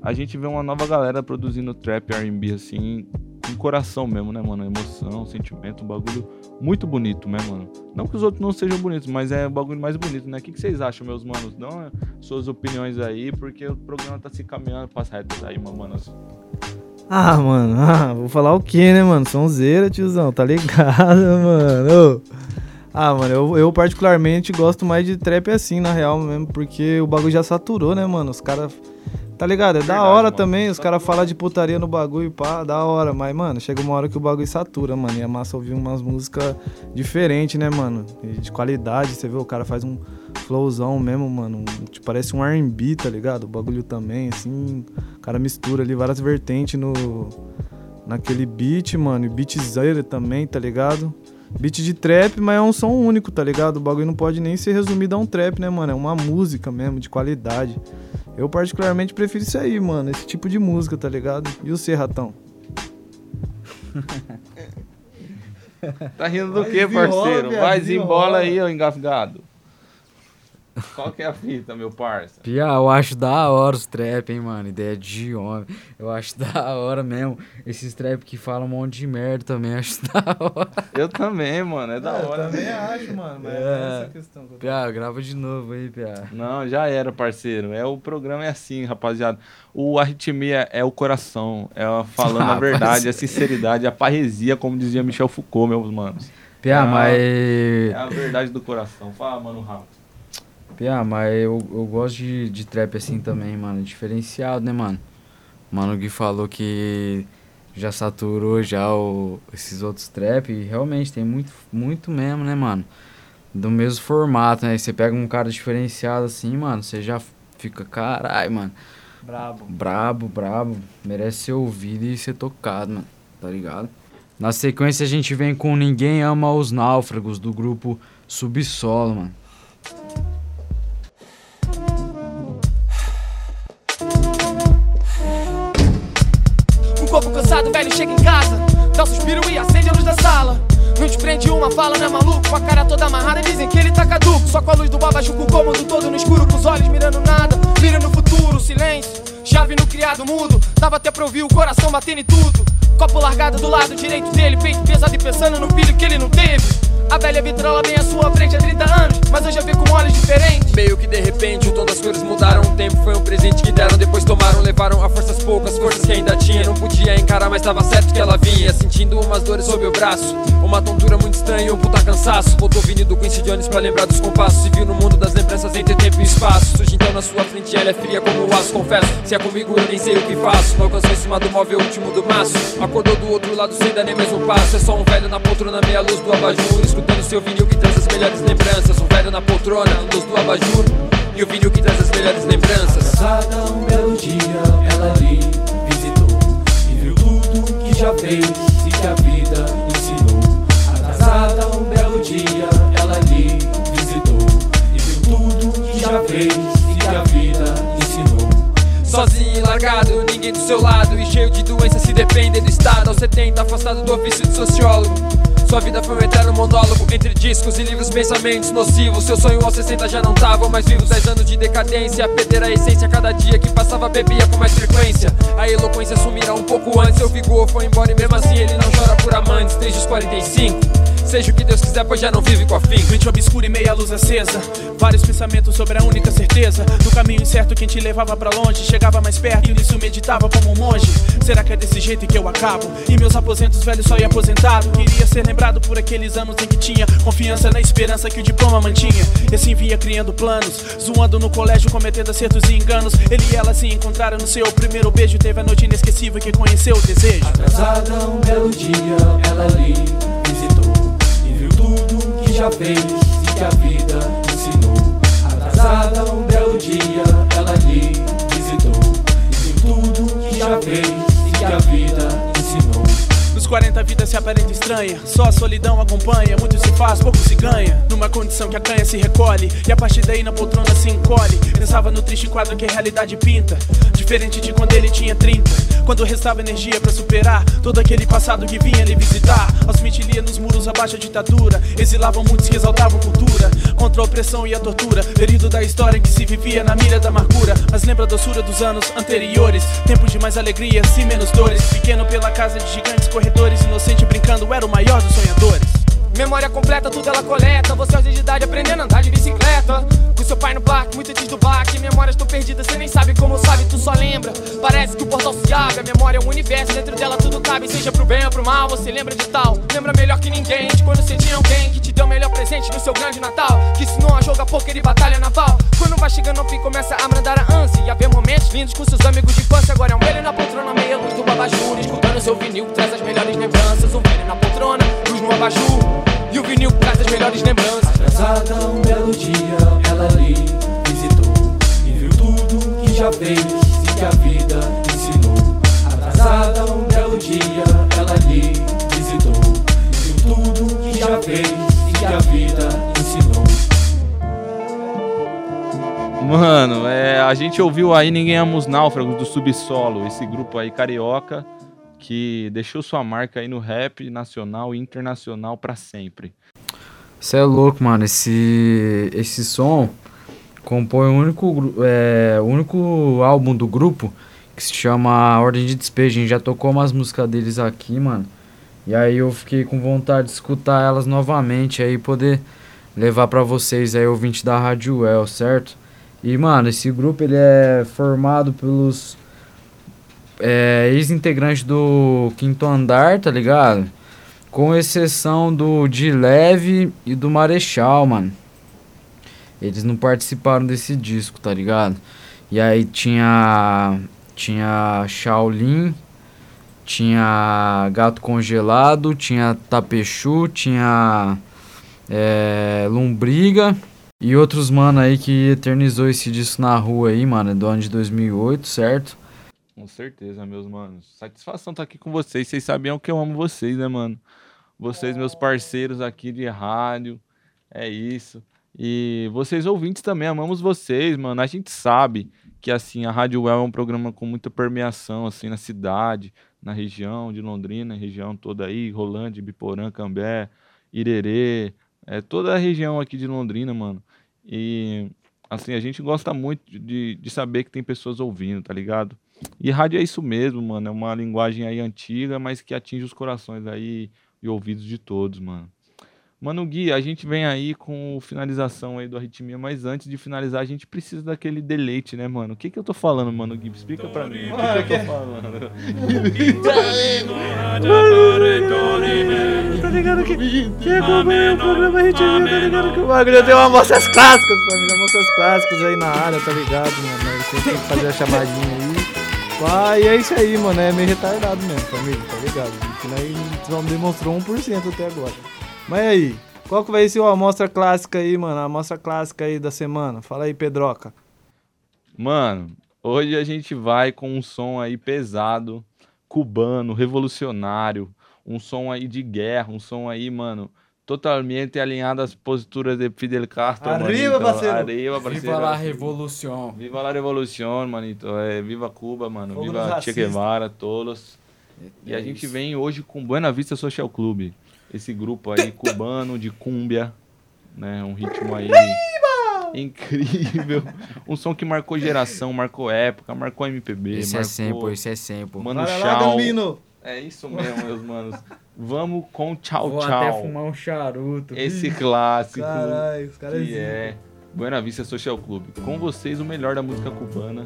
a gente vê uma nova galera produzindo trap R&B, assim, com coração mesmo, né, mano? Emoção, sentimento, um bagulho muito bonito, né, mano? Não que os outros não sejam bonitos, mas é o bagulho mais bonito, né? O que, vocês acham, meus manos? Dão suas opiniões aí, porque o programa tá se caminhando pras retas aí, mano. Ah, mano, ah, vou falar o que, né, mano? Sonzeira, tiozão, tá ligado, mano? Ah, mano, eu, eu particularmente gosto mais de trap assim, na real mesmo, porque o bagulho já saturou, né, mano? Os caras. Tá ligado? É da hora também, os caras falam de putaria no bagulho, pá, da hora. Mas, mano, chega uma hora que o bagulho satura, mano. E é massa ouvir umas músicas diferentes, né, mano? E de qualidade, você vê, o cara faz um flowzão mesmo, mano. tipo, parece um R&B, tá ligado? O bagulho também, assim. O cara mistura ali várias vertentes no... Naquele beat, mano. E beatzeira também, tá ligado? Beat de trap, mas é um som único, tá ligado? O bagulho não pode nem ser resumido a um trap, né, mano? É uma música mesmo, de qualidade. Eu particularmente prefiro isso aí, mano. Esse tipo de música, tá ligado? E o C, ratão? Tá rindo do Vai quê, parceiro? Vai desembola aí, ô engasgado. Qual que é a fita, meu parça? Pia, eu acho da hora os trap, hein, mano. Ideia de homem. Eu acho da hora mesmo. Esses trap que falam um monte de merda também, acho da hora. Eu também, mano. É da É, eu hora. também mesmo. acho, mano, mas é É. essa a questão que eu Pia, grava de novo aí, Pia. Não, já era, parceiro. É o programa é assim, rapaziada. O arritmia é o coração, é a- falando a Ah, verdade, parceiro. a sinceridade, a parresia, como dizia Michel Foucault, meus manos. Pia, é a- mas- É a verdade do coração. Fala, mano, Rafa. Pia, mas eu, eu gosto de, de trap assim também, mano. Diferenciado, né, mano? Mano, o Gui falou que já saturou já o, esses outros trap. E realmente tem muito, muito mesmo, né, mano? Do mesmo formato, né? Você pega um cara diferenciado assim, mano, você já fica, caralho, mano. Brabo. Brabo, brabo. Merece ser ouvido e ser tocado, mano. Tá ligado? Na sequência a gente vem com Ninguém Ama os Náufragos, do grupo Subsolo, mano. Cansado, velho, chega em casa Dá um suspiro e acende a luz da sala. Não te prende uma fala, não é maluco? Com a cara toda amarrada, dizem que ele tá caduco. Só com a luz do abajur, com o cômodo todo no escuro Com os olhos mirando nada, mira no futuro Silêncio, chave no criado mudo. Dava até pra ouvir o coração batendo em tudo. Copo largado do lado direito dele Peito pesado e pensando no filho que ele não teve. A velha vitrola bem à sua frente há 30 anos Mas hoje eu vi com olhos diferentes. Meio que de repente o tom das cores mudaram. O tempo foi um presente que deram, depois tomaram Levaram a forças poucas, forças que ainda tinha. Não podia encarar, mas tava certo que ela vinha. Sentindo umas dores sob o braço Uma tontura muito estranha um puta cansaço. Voltou vindo do Quincy Jones pra lembrar dos compassos. Se viu no mundo das lembranças entre tempo e espaço. Surge então na sua frente, ela é fria como o aço Confesso, se é comigo nem sei o que faço. Não alcançou em cima do móvel, último do maço. Acordou do outro lado sem dar nem um passo. É só um velho na poltrona, meia luz do abajur. Escutando seu vinil que traz as melhores lembranças. Um velho na poltrona, luz do abajur. E o vinil que traz as melhores lembranças. Atrasada um belo dia, ela lhe visitou. E viu tudo que já fez e que a vida ensinou. Atrasada um belo dia, Sozinho largado, ninguém do seu lado. E cheio de doença se depende do estado. Aos 70, afastado do ofício de sociólogo. Sua vida foi um eterno monólogo Entre discos e livros, pensamentos nocivos. Seu sonho aos 60 já não tava mais vivo. 10 anos de decadência, perder a essência. Cada dia que passava bebia com mais frequência. A eloquência sumirá um pouco antes. Seu vigor foi embora e mesmo assim ele não chora por amantes Desde os 45 Seja o que Deus quiser, pois já não vive com a fim. Mente obscura e meia luz acesa. Vários pensamentos sobre a única certeza. Do caminho incerto que te levava pra longe Chegava mais perto e nisso meditava como um monge. Será que é desse jeito que eu acabo? E meus aposentos velhos só ia aposentado. Queria ser lembrado por aqueles anos em que tinha Confiança na esperança que o diploma mantinha. E assim vinha criando planos Zoando no colégio, cometendo acertos e enganos. Ele e ela se encontraram no seu primeiro beijo. Teve a noite inesquecível que conheceu o desejo. Atrasada um belo dia, ela lhe já fez e que a vida ensinou. Atrasada um belo dia, ela lhe visitou e tudo que já fez 40 a vida se aparenta estranha. Só a solidão acompanha Muito se faz, pouco se ganha. Numa condição que a canha se recolhe E a partir daí na poltrona se encolhe. Pensava no triste quadro que a realidade pinta Diferente de quando ele tinha 30 Quando restava energia pra superar Todo aquele passado que vinha lhe visitar. Aos 20 lia nos muros abaixo a ditadura Exilavam muitos que exaltavam cultura. Contra a opressão e a tortura Período da história que se vivia na mira da amargura. Mas lembra a doçura dos anos anteriores Tempo de mais alegrias e menos dores. Pequeno pela casa de gigantes corredores Inocente brincando era o maior dos sonhadores Memória completa, tudo ela coleta. Você aos 10 de idade aprendendo a andar de bicicleta. Com seu pai no parque, muito antes do baque. Memórias tão perdidas, você nem sabe como sabe, tu só lembra. Parece que o portal se abre, a memória é um universo. Dentro dela tudo cabe, seja pro bem ou pro mal. Você lembra de tal, lembra melhor que ninguém. De quando você tinha alguém que te deu o melhor presente no seu grande Natal. Que ensinou a jogar poker e batalha naval. Quando vai chegando ao fim, começa a brandar a ânsia. E a ver momentos lindos com seus amigos de infância. Agora é um velho na poltrona, meia luz do babajur. Escutando seu vinil traz as melhores lembranças. Um velho na poltrona, no abajur. E o vinil traz as melhores lembranças. Atrasada um belo dia, ela lhe visitou e viu tudo que já fez e que a vida ensinou. Atrasada um belo dia, ela lhe visitou e viu tudo que já fez e que a vida ensinou. Mano, é, a gente ouviu aí Ninguém Ama os Náufragos do Subsolo, esse grupo aí carioca que deixou sua marca aí no rap nacional e internacional pra sempre. Você é louco, mano. Esse, esse som compõe o único, é, o único álbum do grupo que se chama Ordem de Despejo. A gente já tocou umas músicas deles aqui, mano. E aí eu fiquei com vontade de escutar elas novamente aí poder levar pra vocês aí ouvinte da Rádio Well, certo? E mano, esse grupo ele é formado pelos é, ex-integrantes do Quinto Andar, tá ligado? Com exceção do de Leve e do Marechal, mano. Eles não participaram desse disco, tá ligado? E aí tinha. Tinha Shaolin, tinha Gato Congelado, tinha Tapechu, tinha. É, Lombriga. E outros mano aí que eternizou esse disco na rua aí, mano, do ano de 2008, certo? Com certeza, meus manos. Satisfação estar aqui com vocês. Vocês sabiam que eu amo vocês, né, mano? Vocês, meus parceiros aqui de rádio. É isso. E vocês ouvintes também, amamos vocês, mano. A gente sabe que, assim, a Rádio Well é um programa com muita permeação, assim, na cidade, na região de Londrina, região toda aí, Rolândia, Biporã, Cambé, Irerê, é toda a região aqui de Londrina, mano. E, assim, a gente gosta muito de, de saber que tem pessoas ouvindo, tá ligado? E rádio é isso mesmo, mano. É uma linguagem aí antiga, mas que atinge os corações aí e ouvidos de todos, mano. Mano Gui, a gente vem aí com finalização aí do Arritmia, mas antes de finalizar, a gente precisa daquele deleite, né, mano? O que que eu tô falando, mano Gui? Explica pra mim. O que, que eu tô falando? Tá ligado que quem acompanha o programa Arritmia, tá ligado que o bagulho tem uma amostras clássicas, família. Amostras clássicas aí na área, tá ligado, mano? Você tem que fazer a chamadinha aí. E é isso aí, mano. É meio retardado mesmo, família, tá ligado? Que nós só demonstrou 1% até agora. Mas aí, qual que vai ser a amostra clássica aí, mano? A amostra clássica aí da semana. Fala aí, Pedroca. Mano, hoje a gente vai com um som aí pesado, cubano, revolucionário, um som aí de guerra, um som aí, mano, totalmente alinhado às posturas de Fidel Castro, Arriba, manito. parceiro. Arriba, parceiro. Viva la revolução. Viva la revolução, manito. É, viva Cuba, mano. Viva Che. Guevara, todos. E a É gente isso. vem hoje com Buena Vista Social Club. Esse grupo aí cubano de cúmbia, né? Um ritmo aí incrível. Um som que marcou geração, marcou época, marcou MPB, Esse é marcou sempre, esse é sempre. Mano. Gambino. É isso mesmo, meus manos. Vamos com tchau, Vou tchau. até fumar um charuto. Esse Ih, clássico Caralho, os caras que é Buena Vista Social Club. Com vocês, o melhor da música cubana.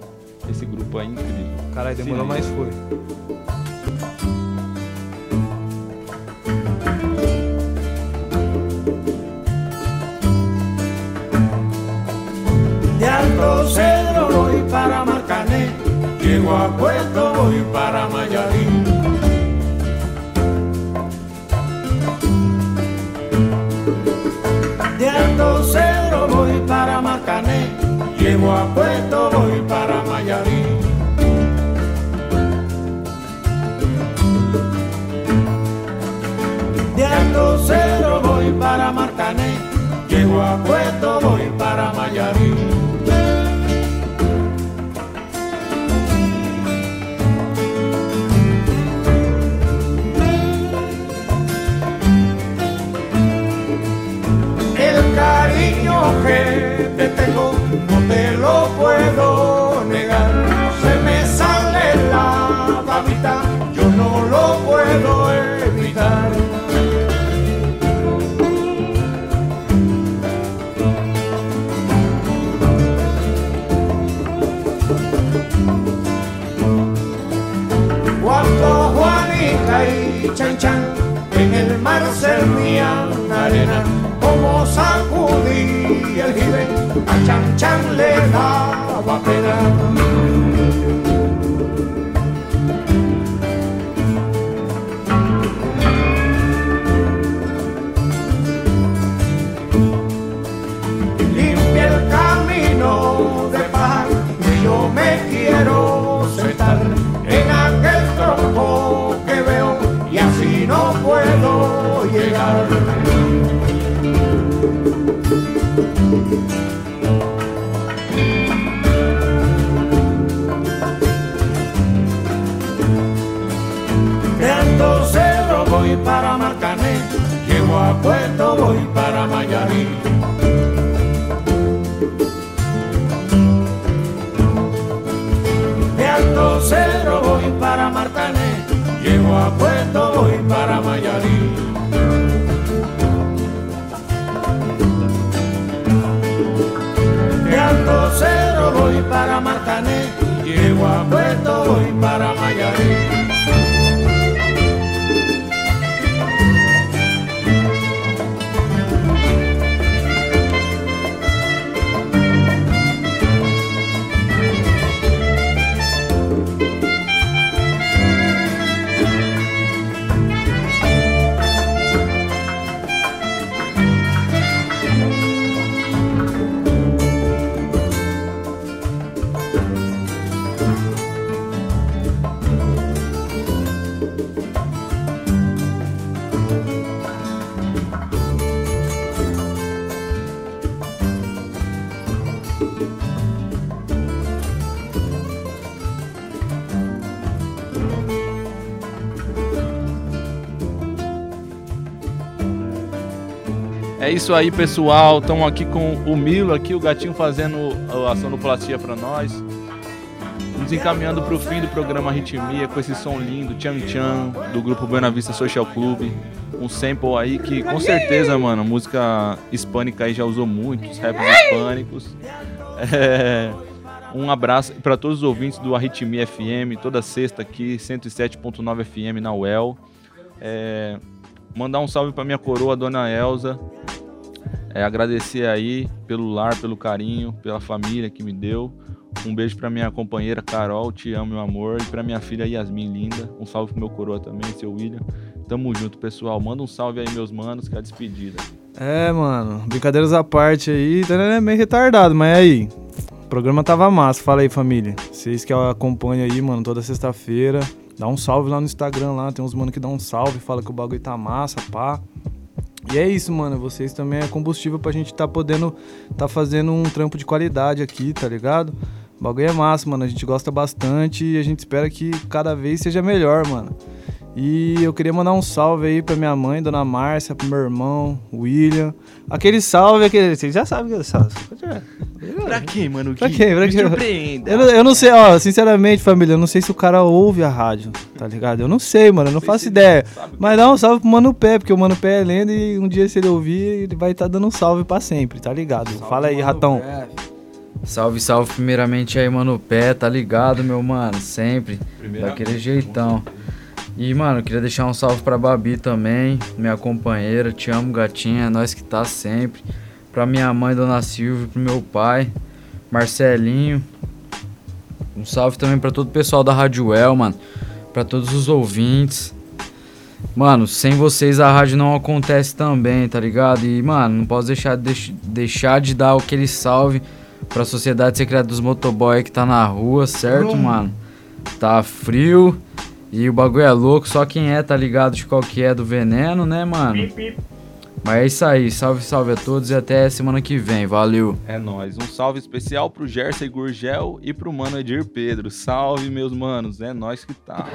Esse grupo é incrível. Caralho, demorou, mas foi. De Alto Cedro voy para Marcané, llego a Puerto voy para Mayarín. Llego a Puerto voy para Mayarín. De Alto Cedro voy para Marcané, llego a Puerto voy para Mayarín. El cariño que en el mar servían arena, como sacudí el jibe, a Chan Chan le daba pena. De Alto Cerro voy para voy para Marcané, llego a Puerto voy para Mayarí. É isso aí, pessoal. Estamos aqui com o Milo, aqui, o gatinho fazendo a sonoplastia para nós. Nos encaminhando para o fim do programa Ritmia com esse som lindo, Tchan Tchan, do grupo Buena Vista Social Club. Um sample aí que com certeza, mano, música hispânica aí já usou muito, os raps hispânicos. É, um abraço para todos os ouvintes do Arritmia FM, toda sexta aqui, 107.9 FM na UEL. É, mandar um salve para minha coroa, dona Elza. É, agradecer aí pelo lar, pelo carinho, pela família que me deu. Um beijo pra minha companheira Carol, te amo, meu amor. E pra minha filha Yasmin, linda. Um salve pro meu coroa também, seu William. Tamo junto, pessoal. Manda um salve aí, meus manos, que é a despedida. É, mano, brincadeiras à parte aí, né, meio retardado, mas aí, o programa tava massa, fala aí família, vocês que acompanham aí, mano, toda sexta-feira, dá um salve lá no Instagram lá, tem uns mano que dá um salve, fala que o bagulho tá massa, pá. E é isso, mano, vocês também é combustível pra gente tá podendo tá fazendo um trampo de qualidade aqui, tá ligado? O bagulho é massa, mano, a gente gosta bastante e a gente espera que cada vez seja melhor, mano. E eu queria mandar um salve aí pra minha mãe, Dona Márcia, pro meu irmão, William. Aquele salve, aquele. Vocês já sabem aquele salve. Pra quem, mano? Pra Que- quem? Pra quem? surpreenda. Eu, não- eu não sei, ó, sinceramente, família, eu não sei se o cara ouve a rádio, tá ligado? Eu não sei, mano, eu não faço ideia. Mas dá um salve pro Mano Pé, porque o Mano Pé é lenda e um dia se ele ouvir, ele vai estar dando um salve pra sempre, tá ligado? Fala aí, ratão. Salve, salve primeiramente aí, mano, pé, tá ligado, meu mano, sempre, daquele jeitão. E, mano, eu queria deixar um salve pra Babi também, minha companheira, te amo, gatinha, é nós que tá sempre. Pra minha mãe, Dona Silvia, pro meu pai, Marcelinho. Um salve também pra todo o pessoal da Rádio El, mano, pra todos os ouvintes. Mano, sem vocês a rádio não acontece também, tá ligado? E, mano, não posso deixar, deix- deixar de dar aquele salve pra sociedade secreta dos motoboy que tá na rua, certo, Brum. mano? Tá frio e o bagulho é louco, só quem é tá ligado de qual que é do veneno, né, mano? Mas é isso aí, salve, salve a todos e até semana que vem, valeu. É nóis. Um salve especial pro Jersey Gurgel e pro mano Edir Pedro. Salve, meus manos. É nós que tá.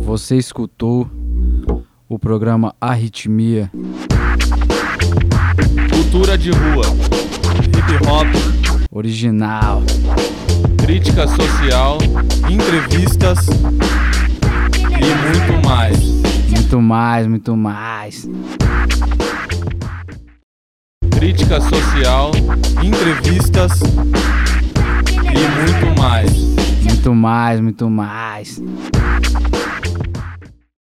Você escutou o programa Arritmia. Cultura de rua. Hip hop. Original. Crítica social. Entrevistas. e muito mais. Muito mais, muito mais. Crítica social, entrevistas e muito mais. Muito mais, muito mais.